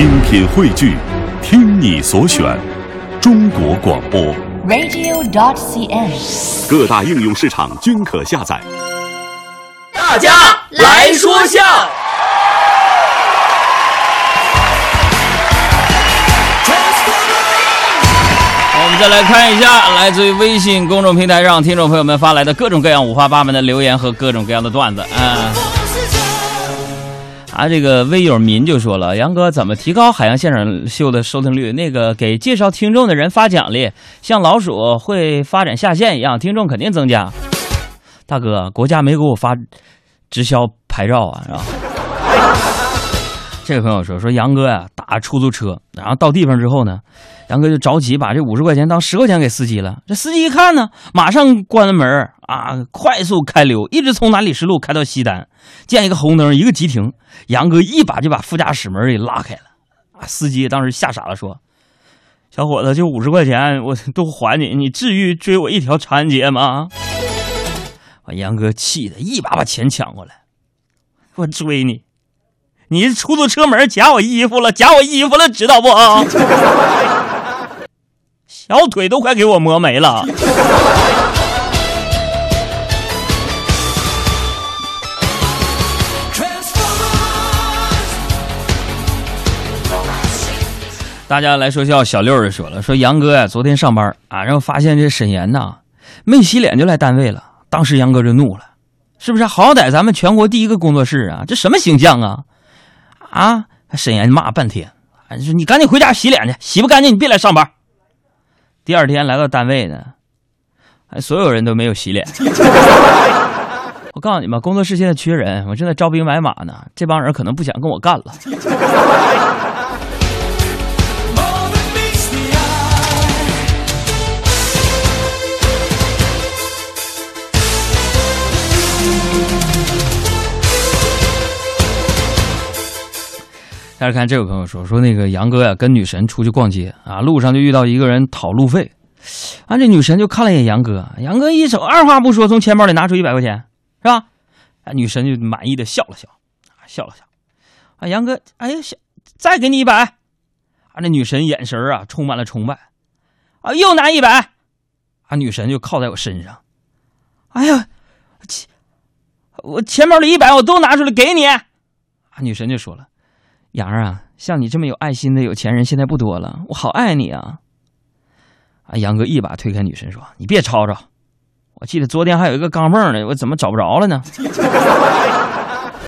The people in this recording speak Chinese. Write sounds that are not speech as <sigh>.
精品汇聚，听你所选，中国广播。radio.dot.cn，。各大应用市场均可下载。大家来说笑。我们再来看一下来自于微信公众平台上听众朋友们发来的各种各样五花八门的留言和各种各样的段子啊。啊，这个微友民就说了，杨哥怎么提高海洋现场秀的收听率？那个给介绍听众的人发奖励，像老鼠会发展下线一样，听众肯定增加。大哥，国家没给我发直销牌照啊，是吧？这个朋友说说杨哥呀、打出租车，然后到地方之后呢，杨哥就着急把这五十块钱当十块钱给司机了。这司机一看呢，马上关了门啊，快速开溜，一直从南礼士路开到西单，见一个红灯，一个急停，杨哥一把就把副驾驶门给拉开了。啊，司机当时吓傻了，说：“小伙子，就五十块钱，我都还你，你至于追我一条长安街吗？”把杨哥气的一把把钱抢过来，我追你。你出租车门夹我衣服了，夹我衣服了，知道不？<laughs> 小腿都快给我磨没了。大家来说笑，小六就说了，说杨哥呀，昨天上班啊，然后发现这沈岩呐没洗脸就来单位了，当时杨哥就怒了，是不是？好歹咱们全国第一个工作室啊，这什么形象啊？啊！沈岩骂半天，啊说你赶紧回家洗脸去，洗不干净你别来上班。第二天来到单位呢，哎，所有人都没有洗脸。<laughs> 我告诉你们，工作室现在缺人，我正在招兵买马呢。这帮人可能不想跟我干了。大家看，这位朋友说说那个杨哥呀，跟女神出去逛街啊，路上就遇到一个人讨路费，啊，这女神就看了一眼杨哥，杨哥一手二话不说从钱包里拿出一百块钱，是吧？啊，女神就满意的笑了笑，笑了笑，啊，杨哥，哎呀，再给你一百，啊，那女神眼神啊充满了崇拜，啊，又拿一百，啊，女神就靠在我身上，哎呀，钱，我钱包里一百我都拿出来给你，啊，女神就说了。杨儿啊，像你这么有爱心的有钱人现在不多了，我好爱你啊！啊，杨哥一把推开女神说：“你别吵吵，我记得昨天还有一个钢镚呢，我怎么找不着了呢？” <laughs>